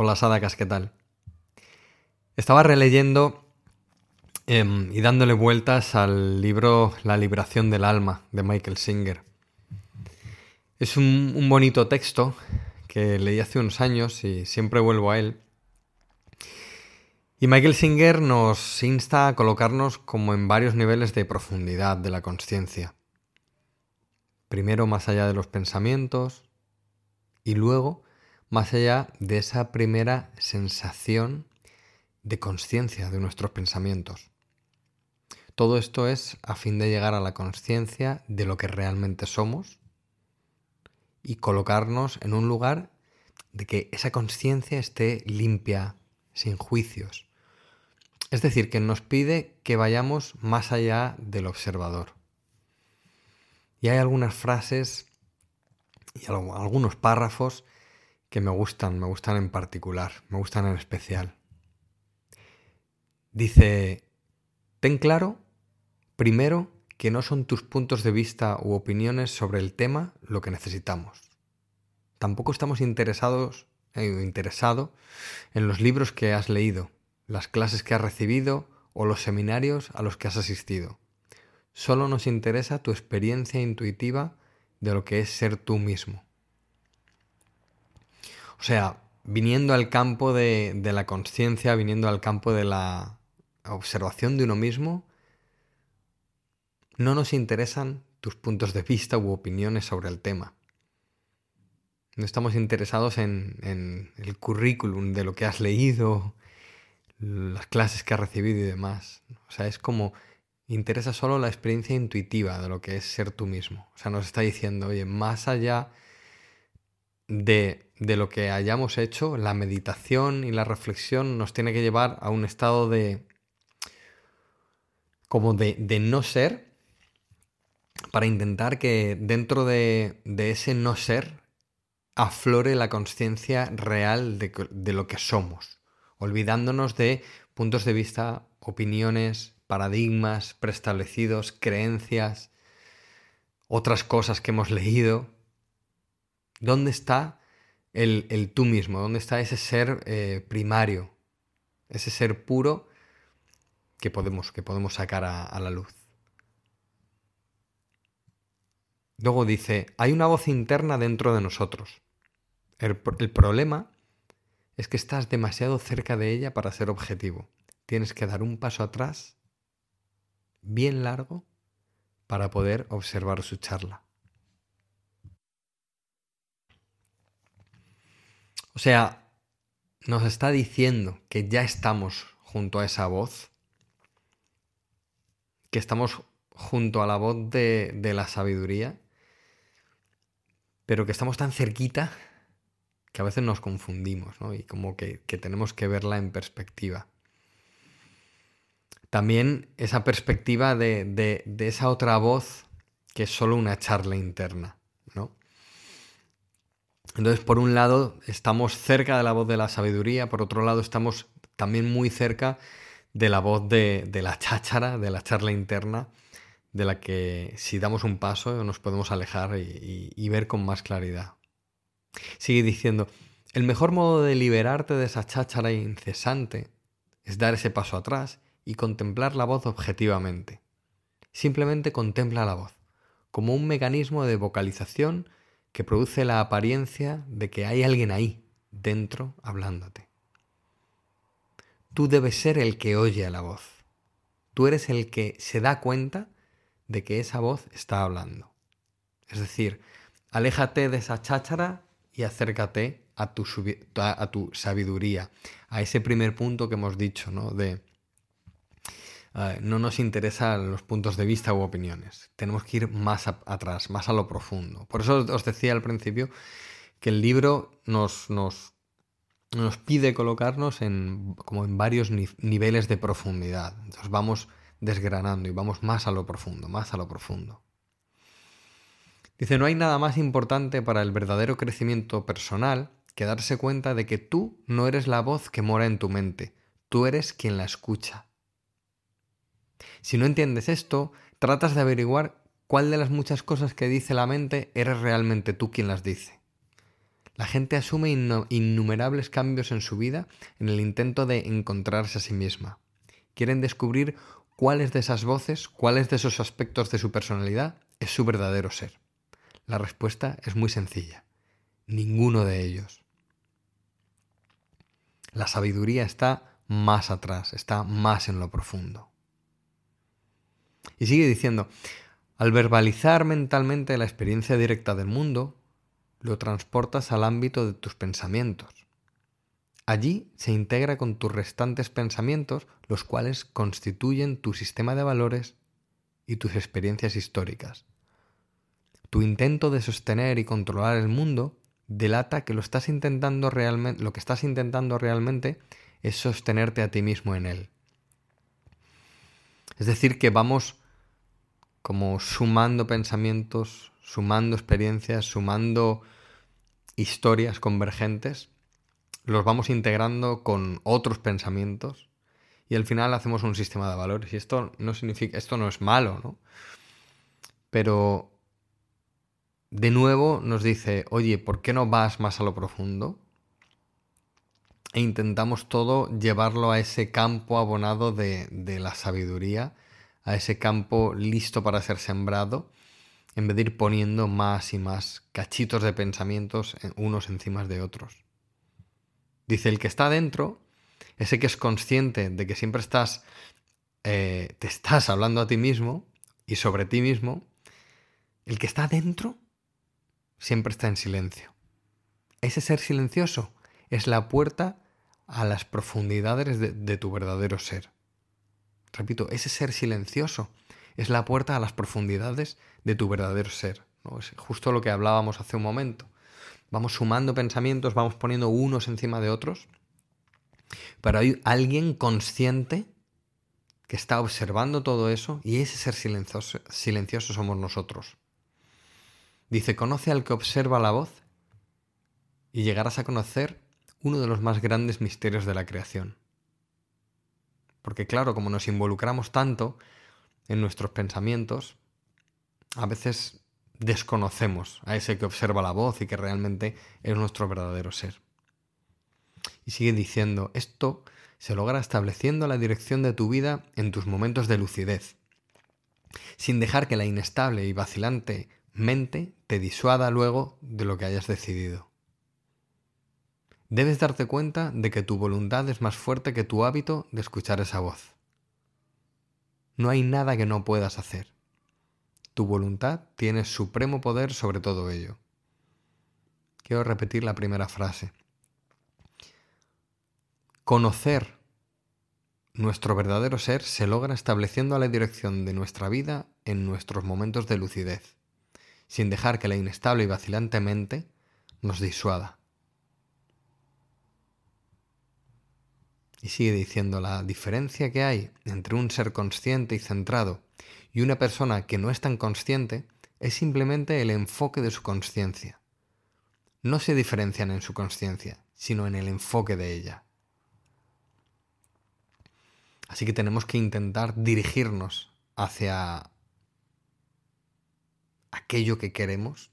Hola Sadakas, ¿qué tal? Estaba releyendo em, y dándole vueltas al libro La liberación del alma de Michael Singer. Es un, un bonito texto que leí hace unos años y siempre vuelvo a él. Y Michael Singer nos insta a colocarnos como en varios niveles de profundidad de la conciencia. Primero más allá de los pensamientos y luego más allá de esa primera sensación de conciencia de nuestros pensamientos. Todo esto es a fin de llegar a la conciencia de lo que realmente somos y colocarnos en un lugar de que esa conciencia esté limpia, sin juicios. Es decir, que nos pide que vayamos más allá del observador. Y hay algunas frases y algunos párrafos que me gustan, me gustan en particular, me gustan en especial. Dice, ten claro, primero, que no son tus puntos de vista u opiniones sobre el tema lo que necesitamos. Tampoco estamos interesados eh, interesado en los libros que has leído, las clases que has recibido o los seminarios a los que has asistido. Solo nos interesa tu experiencia intuitiva de lo que es ser tú mismo. O sea, viniendo al campo de, de la conciencia, viniendo al campo de la observación de uno mismo, no nos interesan tus puntos de vista u opiniones sobre el tema. No estamos interesados en, en, el currículum de lo que has leído, las clases que has recibido y demás. O sea, es como interesa solo la experiencia intuitiva de lo que es ser tú mismo. O sea, nos está diciendo, oye, más allá de, lo que hayamos hecho, la meditación y la reflexión nos tiene que llevar a un estado de como de, no ser para intentar que dentro de, ese no ser aflore la conciencia real de, de lo que somos, olvidándonos de puntos de vista, opiniones, paradigmas preestablecidos, creencias, otras cosas que hemos leído, ¿Dónde está el, tú mismo? ¿Dónde está ese ser eh, primario? Ese ser puro que podemos, que podemos sacar a, la luz. Luego dice, hay una voz interna dentro de nosotros. El, el, problema es que estás demasiado cerca de ella para ser objetivo. Tienes que dar un paso atrás, bien largo, para poder observar su charla. O sea, nos está diciendo que ya estamos junto a esa voz, que estamos junto a la voz de, la sabiduría, pero que estamos tan cerquita que a veces nos confundimos, ¿no? Y como que, tenemos que verla en perspectiva. También esa perspectiva de, de, esa otra voz que es solo una charla interna. Entonces, por un lado, estamos cerca de la voz de la sabiduría, por otro lado, estamos también muy cerca de la voz de, la cháchara, de la charla interna, de la que si damos un paso nos podemos alejar y, ver con más claridad. Sigue diciendo, el mejor modo de liberarte de esa cháchara incesante es dar ese paso atrás y contemplar la voz objetivamente. Simplemente contempla la voz, como un mecanismo de vocalización que produce la apariencia de que hay alguien ahí, dentro, hablándote. Tú debes ser el que oye a la voz. Tú eres el que se da cuenta de que esa voz está hablando. Es decir, aléjate de esa cháchara y acércate a tu, a tu sabiduría, a ese primer punto que hemos dicho, ¿no? De no nos interesan los puntos de vista u opiniones. Tenemos que ir más atrás, más a lo profundo. Por eso os decía al principio que el libro nos, nos, nos pide colocarnos en, como en varios niveles de profundidad. Entonces vamos desgranando y vamos más a lo profundo, más a lo profundo. Dice, no hay nada más importante para el verdadero crecimiento personal que darse cuenta de que tú no eres la voz que mora en tu mente, tú eres quien la escucha. Si no entiendes esto, tratas de averiguar cuál de las muchas cosas que dice la mente eres realmente tú quien las dice. La gente asume innumerables cambios en su vida en el intento de encontrarse a sí misma. Quieren descubrir cuáles de esas voces, cuáles de esos aspectos de su personalidad es su verdadero ser. La respuesta es muy sencilla. Ninguno de ellos. La sabiduría está más atrás, está más en lo profundo. Y sigue diciendo, al verbalizar mentalmente la experiencia directa del mundo, lo transportas al ámbito de tus pensamientos. Allí se integra con tus restantes pensamientos, los cuales constituyen tu sistema de valores y tus experiencias históricas. Tu intento de sostener y controlar el mundo delata que lo estás intentando realmente, lo que estás intentando realmente es sostenerte a ti mismo en él. Es decir, que vamos como sumando pensamientos, sumando experiencias, sumando historias convergentes, los vamos integrando con otros pensamientos y al final hacemos un sistema de valores. Y esto no significa, esto no es malo, ¿no? Pero de nuevo nos dice, oye, ¿por qué no vas más a lo profundo? E intentamos todo llevarlo a ese campo abonado de, de la sabiduría, a ese campo listo para ser sembrado en vez de ir poniendo más y más cachitos de pensamientos unos encima de otros. Dice, el que está dentro, ese que es consciente de que siempre estás, eh, te estás hablando a ti mismo y sobre ti mismo, el que está dentro siempre está en silencio. Ese ser silencioso es la puerta a las profundidades de, de tu verdadero ser. Repito, ese ser silencioso es la puerta a las profundidades de tu verdadero ser. Es justo lo que hablábamos hace un momento. Vamos sumando pensamientos, vamos poniendo unos encima de otros, pero hay alguien consciente que está observando todo eso y ese ser silencioso, silencioso somos nosotros. Dice, conoce al que observa la voz y llegarás a conocer uno de los más grandes misterios de la creación. Porque claro, como nos involucramos tanto, en nuestros pensamientos, a veces desconocemos a ese que observa la voz y que realmente es nuestro verdadero ser. Y sigue diciendo, esto se logra estableciendo la dirección de tu vida en tus momentos de lucidez, sin dejar que la inestable y vacilante mente te disuada luego de lo que hayas decidido. Debes darte cuenta de que tu voluntad es más fuerte que tu hábito de escuchar esa voz. No hay nada que no puedas hacer. Tu voluntad tiene supremo poder sobre todo ello. Quiero repetir la primera frase. Conocer nuestro verdadero ser se logra estableciendo la dirección de nuestra vida en nuestros momentos de lucidez, sin dejar que la inestable y vacilante mente nos disuada. Y sigue diciendo la diferencia que hay entre un ser consciente y centrado y una persona que no es tan consciente es simplemente el enfoque de su conciencia. No se diferencian en su conciencia, sino en el enfoque de ella. Así que tenemos que intentar dirigirnos hacia aquello que queremos,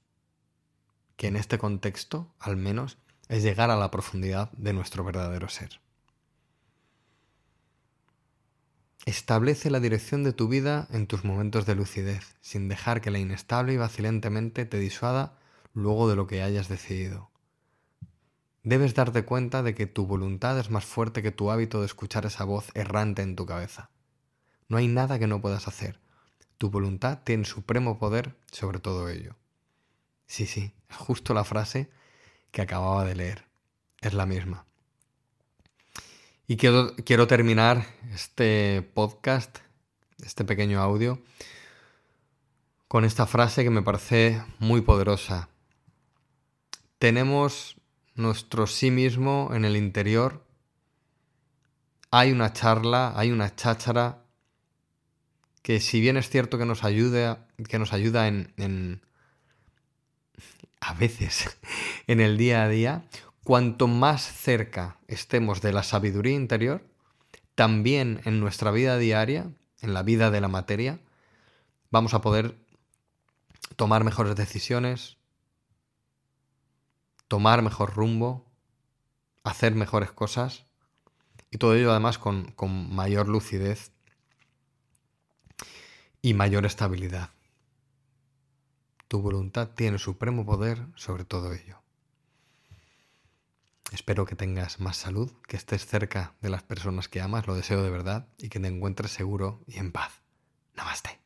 que en este contexto, al menos, es llegar a la profundidad de nuestro verdadero ser. Establece la dirección de tu vida en tus momentos de lucidez, sin dejar que la inestable y vacilentemente te disuada luego de lo que hayas decidido. Debes darte cuenta de que tu voluntad es más fuerte que tu hábito de escuchar esa voz errante en tu cabeza. No hay nada que no puedas hacer. Tu voluntad tiene supremo poder sobre todo ello. Sí, sí, es justo la frase que acababa de leer. Es la misma. Y quiero, quiero terminar este podcast, este pequeño audio, con esta frase que me parece muy poderosa. Tenemos nuestro sí mismo en el interior. Hay una charla, hay una cháchara que si bien es cierto que nos ayuda, que nos ayuda en, en a veces en el día a día, cuanto más cerca estemos de la sabiduría interior, también en nuestra vida diaria, en la vida de la materia, vamos a poder tomar mejores decisiones, tomar mejor rumbo, hacer mejores cosas y todo ello además con, con mayor lucidez y mayor estabilidad. Tu voluntad tiene supremo poder sobre todo ello. Espero que tengas más salud, que estés cerca de las personas que amas, lo deseo de verdad, y que te encuentres seguro y en paz. Namaste.